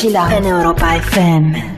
mochila en Europa FM.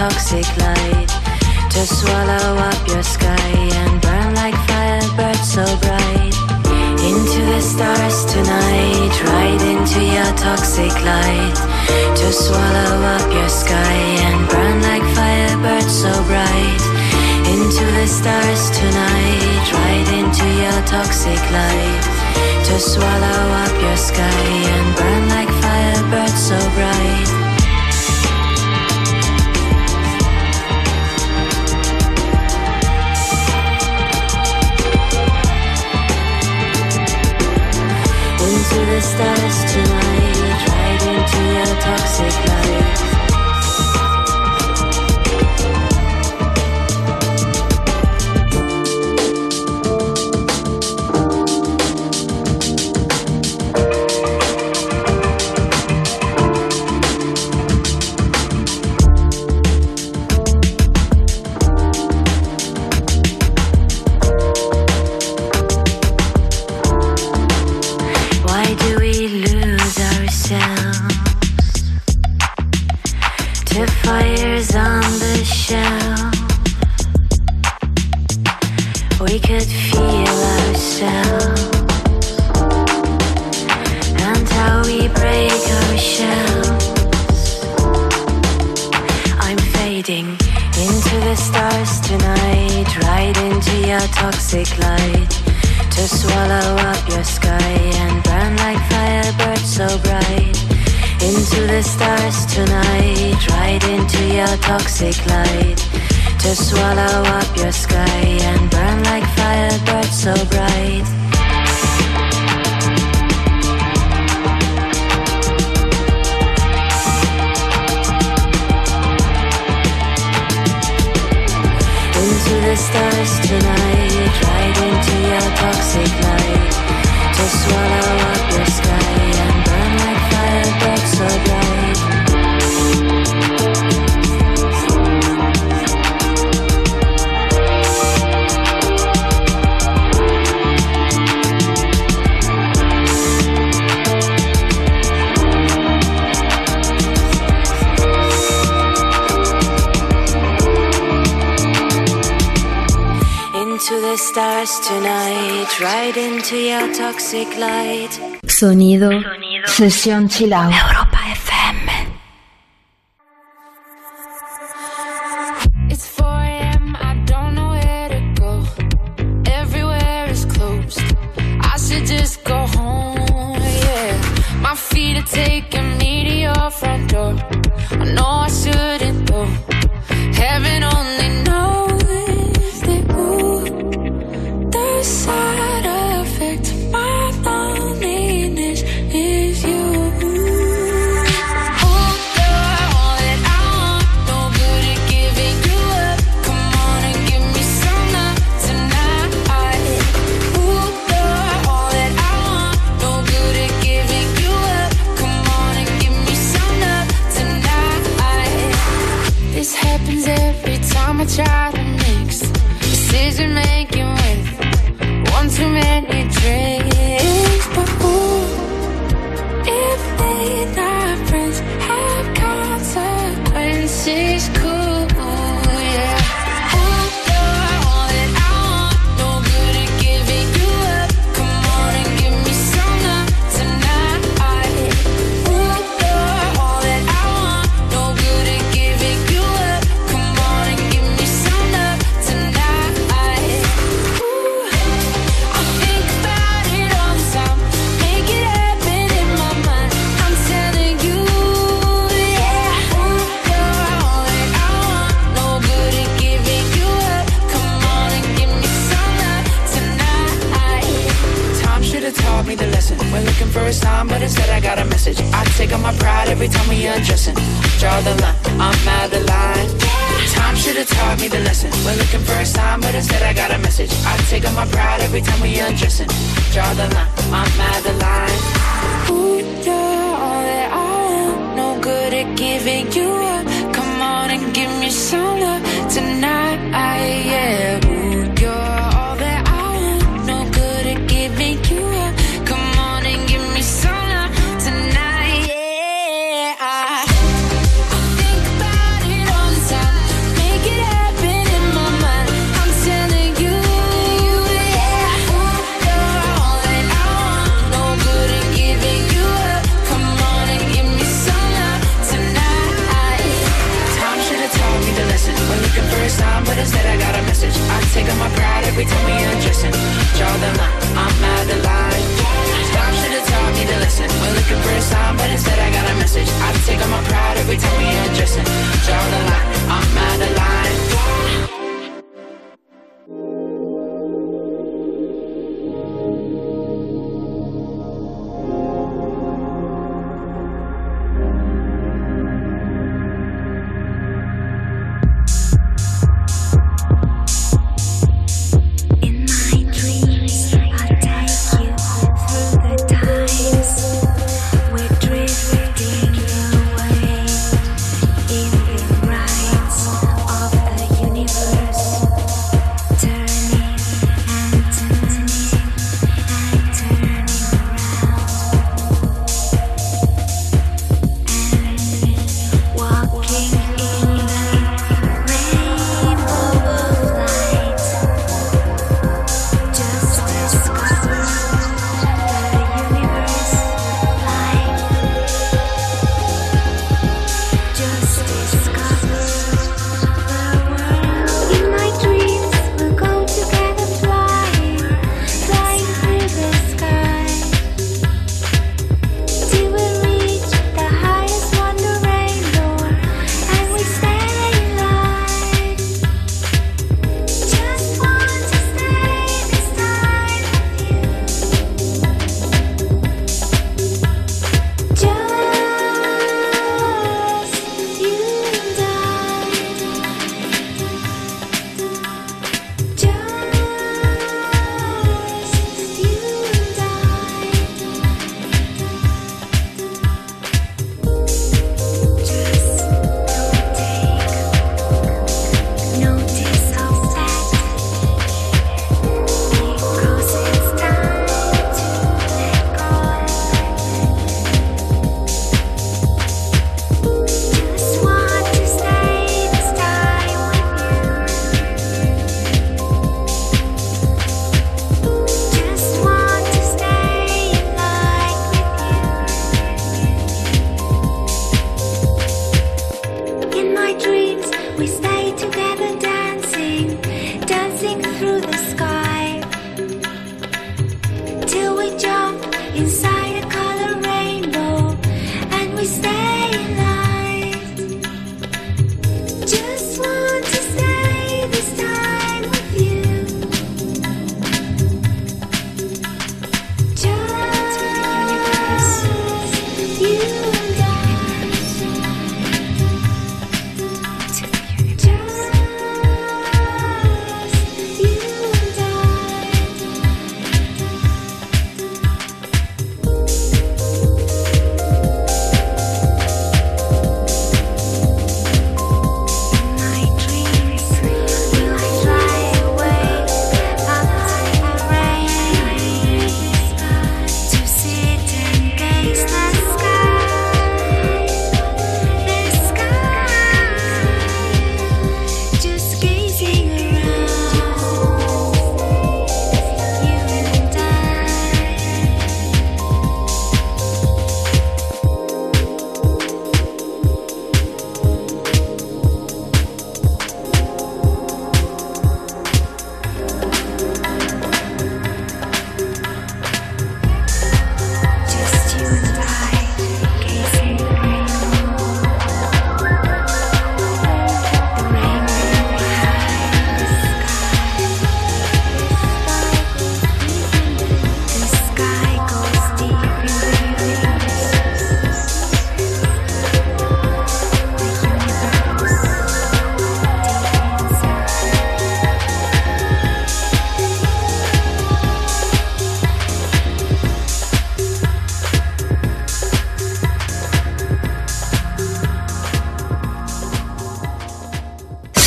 toxic light to swallow up your sky and burn like firebirds so bright. Into the stars tonight, right into your toxic light to swallow up your sky and burn like firebirds so bright. Into the stars tonight, right into your toxic light to swallow up your sky and burn like firebirds so bright. to the stars tonight, right into your toxic life. Sesión Chill Out. Europa. me undressing. Draw the line, I'm out of line. Time should've taught me the lesson. We're looking for a sign, but instead I got a message. I take on my pride every time we undressing. Draw the line, I'm out of line. Ooh, you're all that I am. No good at giving you up. Come on and give me some love tonight. Yeah. taking my pride every time we undressing. Draw the line, I'm out of line. Stop should have taught me to listen. We're looking for a sign, but instead I got a message. I take on my pride every time we undressing. Draw the line, I'm out of line.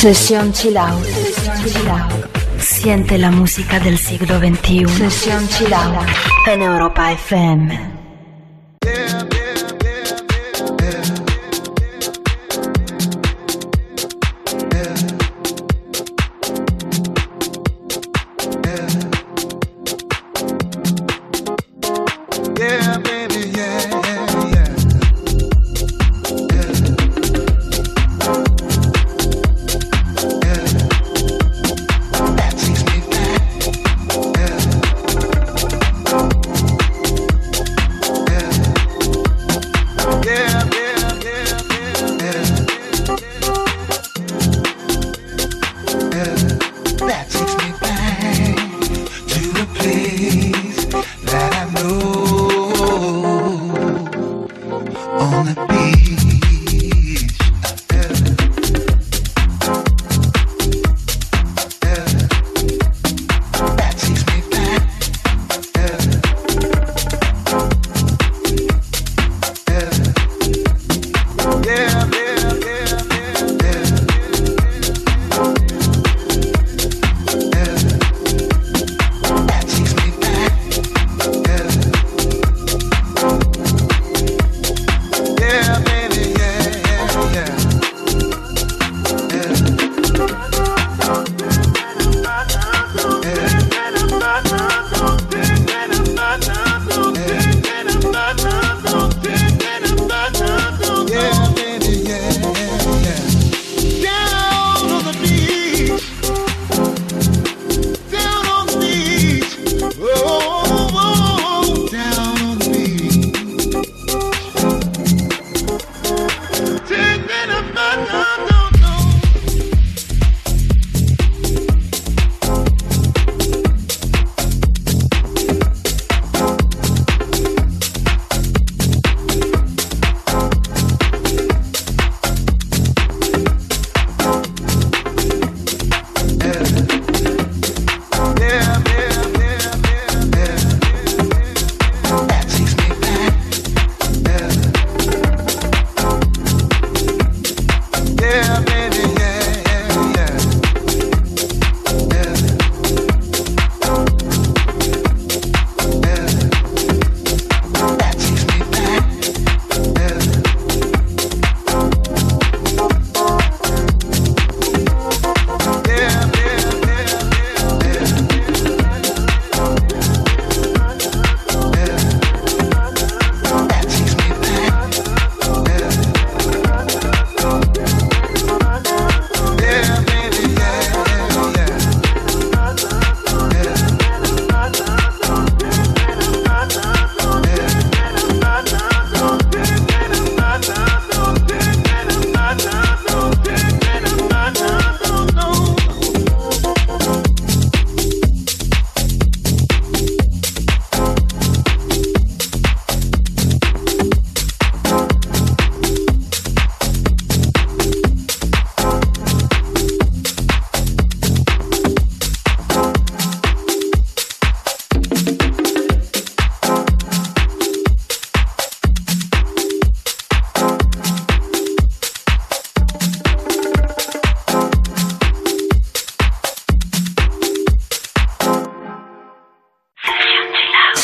Sesión Chill Siente la música del siglo XXI. Sesión Chill Out. En Europa FM.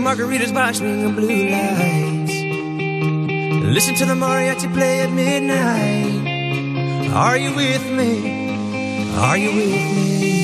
margaritas by swing of blue lights. Listen to the mariachi play at midnight. Are you with me? Are you with me?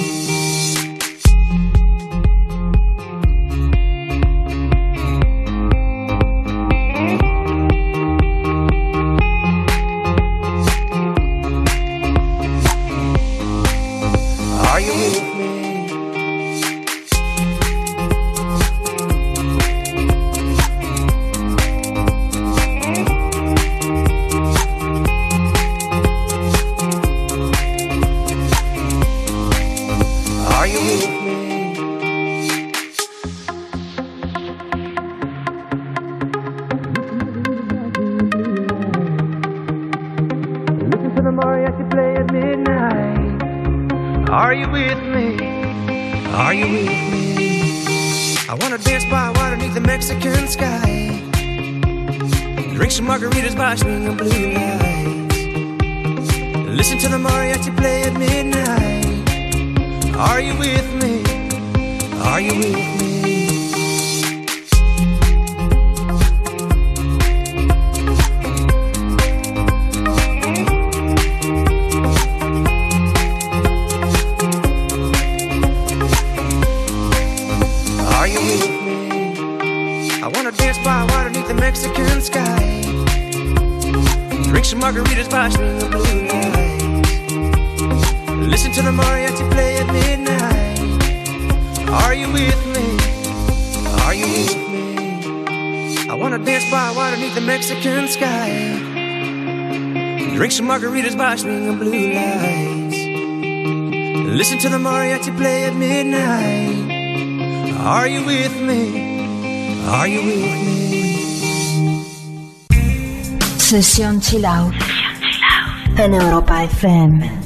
Sesión Europe, Out en Europa FM.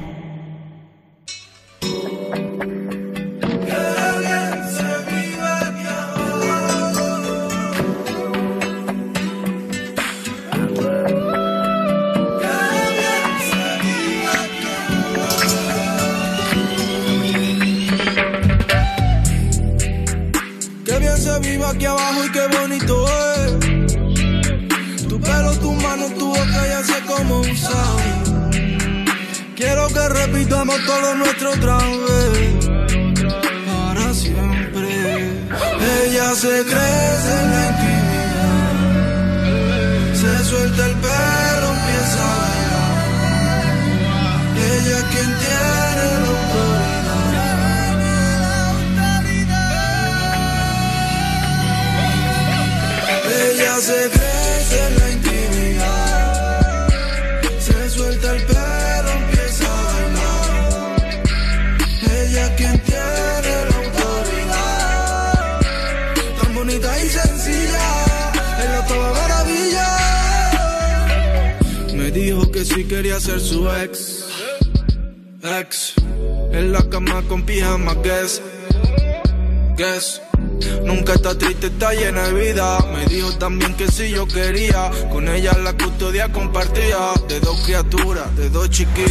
quería. Con ella la custodia compartía de dos criaturas, de dos chiquillos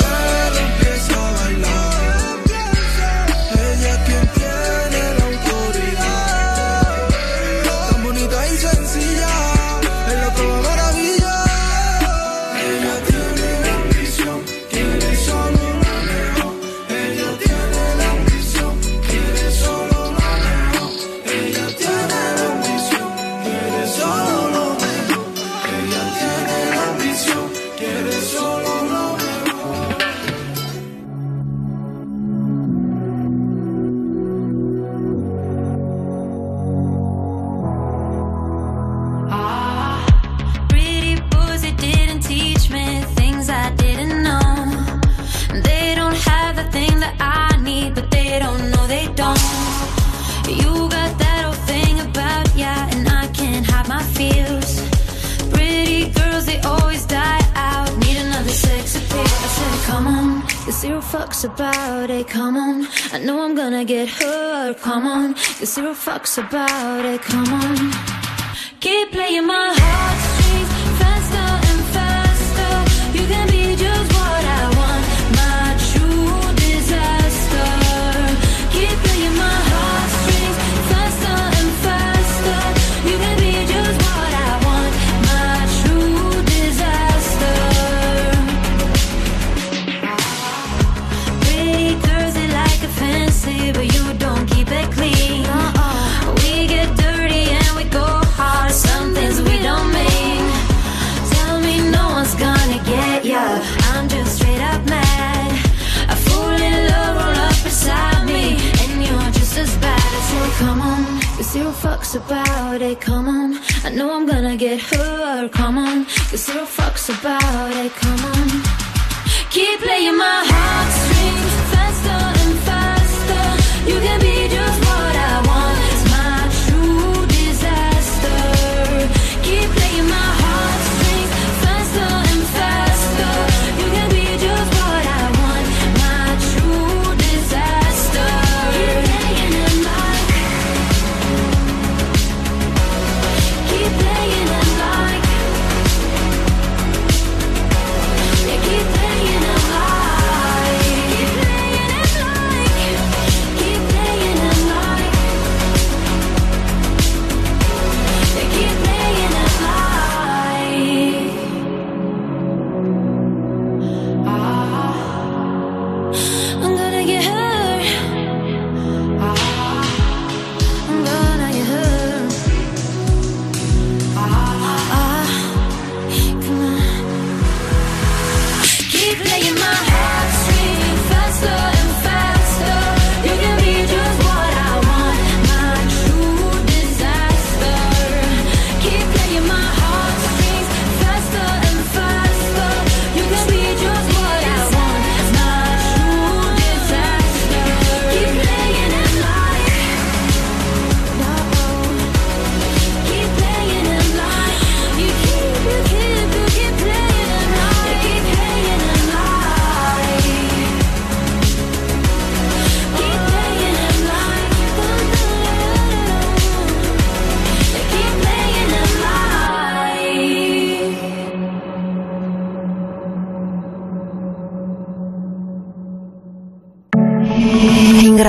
zero fucks about it. Come on, keep playing my. fucks about it, come on. I know I'm gonna get hurt, come on. Cause zero fucks about it, come on. Keep playing my heart.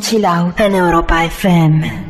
Sesión Chill Out en Europa FM.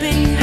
Be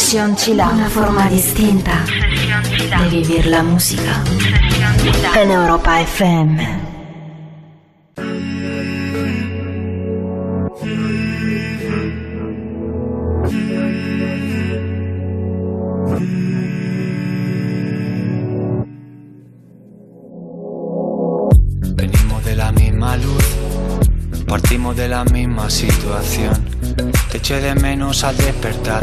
Sesión Chila, una forma distinta de vivir la música en Europa FM. Venimos de la misma luz, partimos de la misma situación. Te eché de menos al despertar,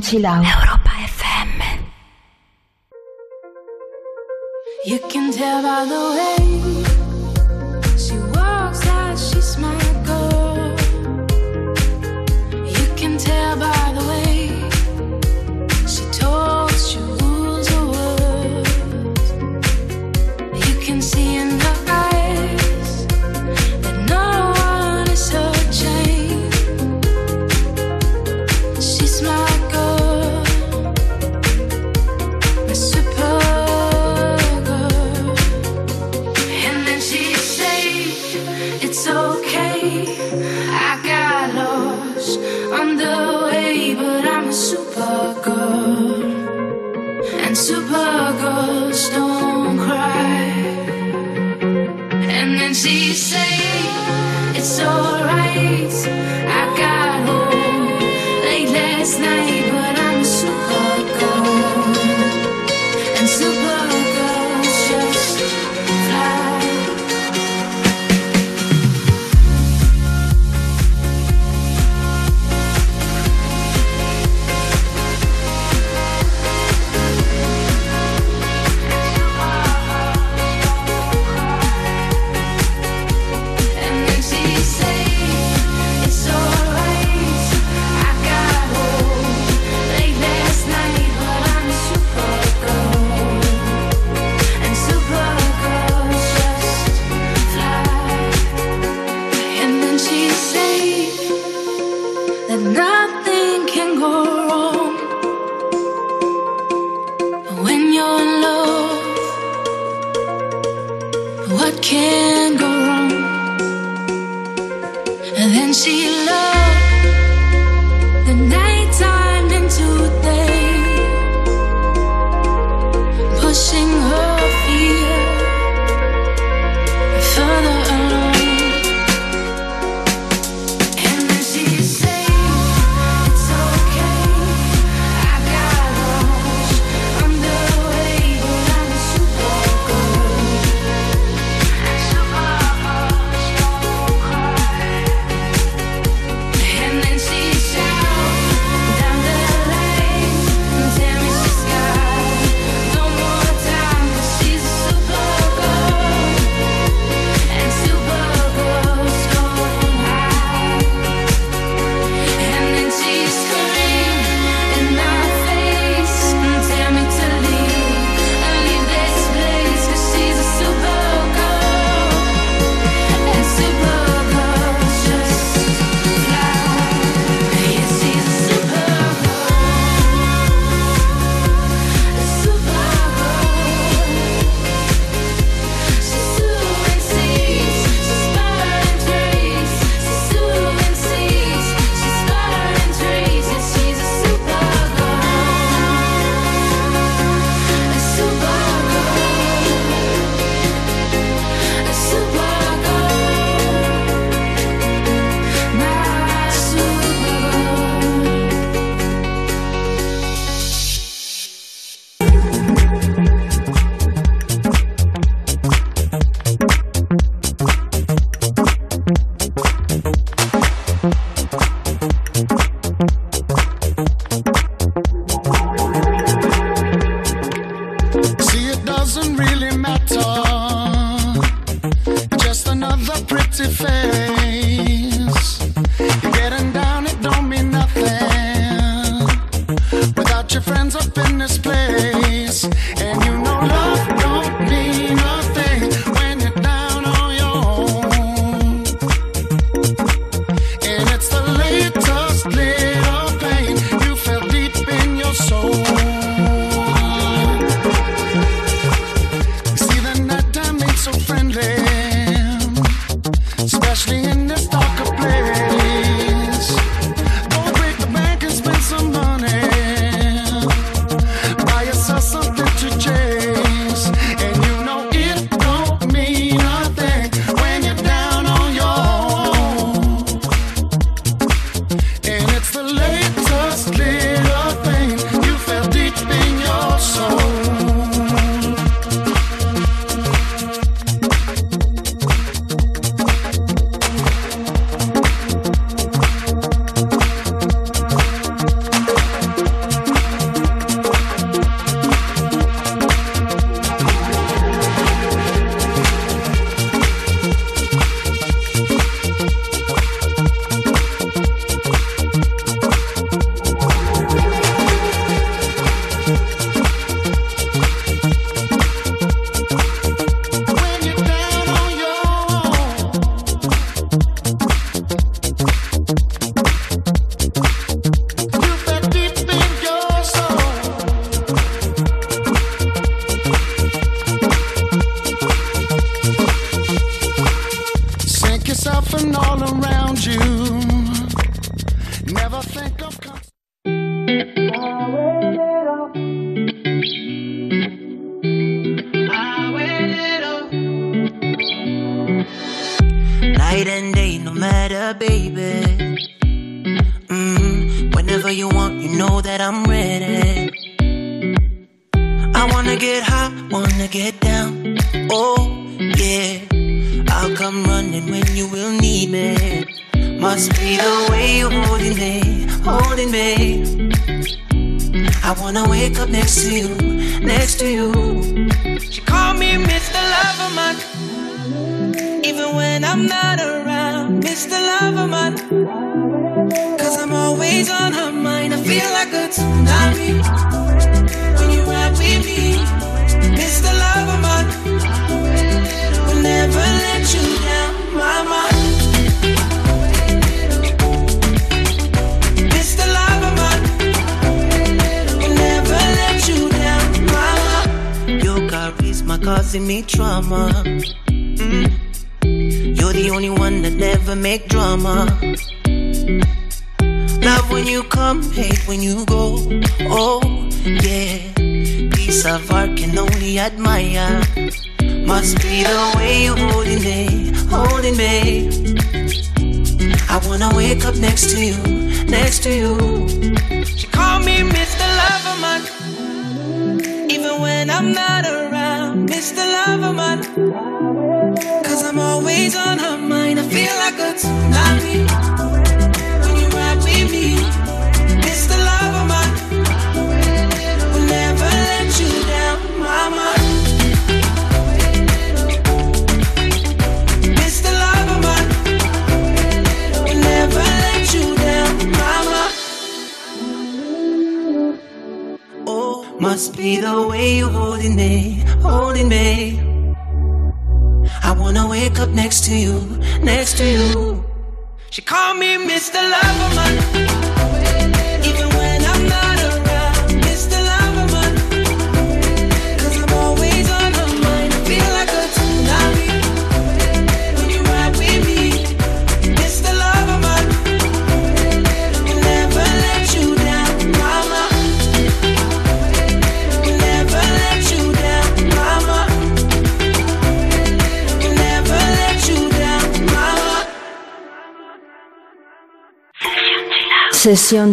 Chill out. say it's alright. I got home late last night.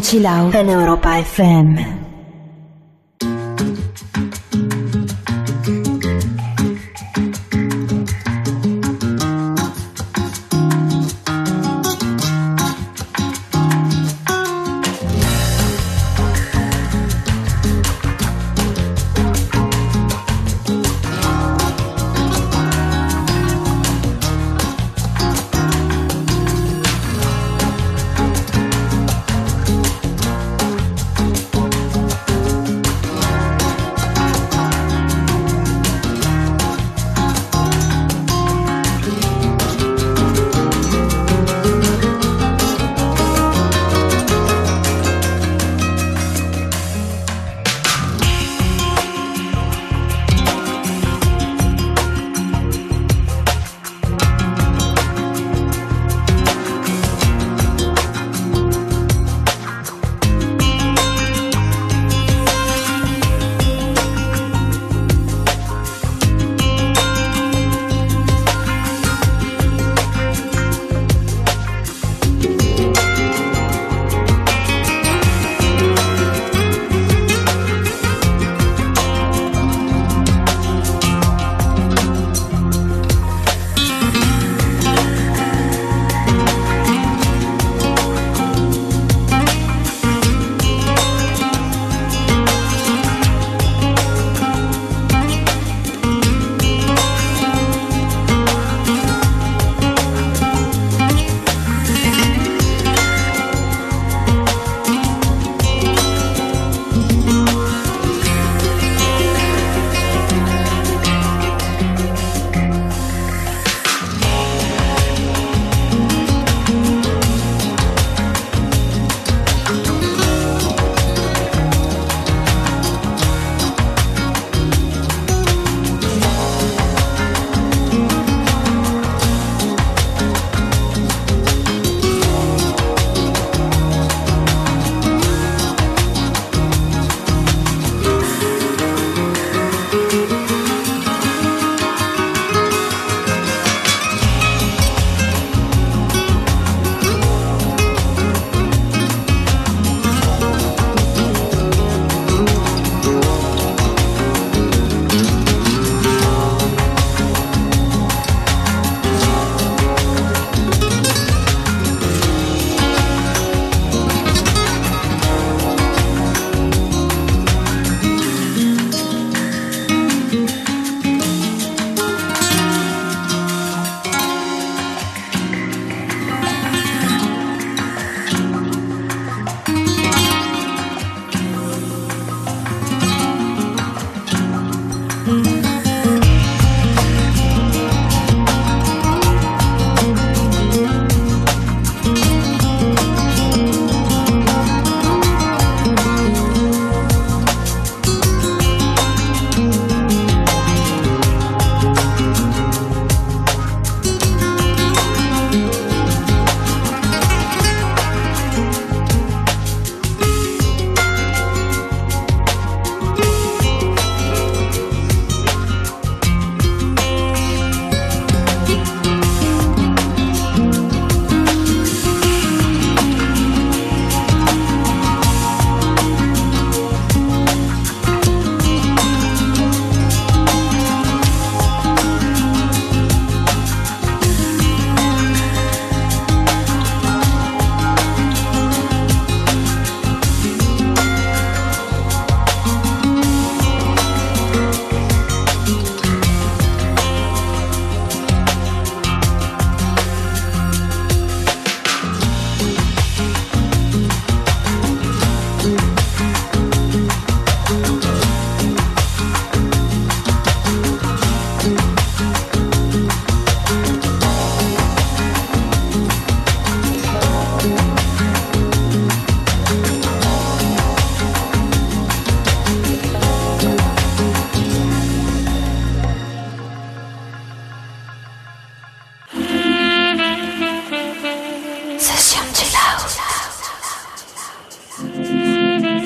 Chill Out en Europa FM.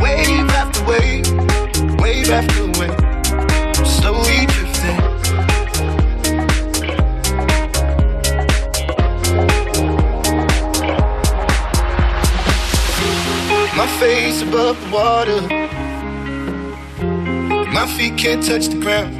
wave. After wave, wave after wave, slowly drifting. My face above the water. My feet can't touch the ground,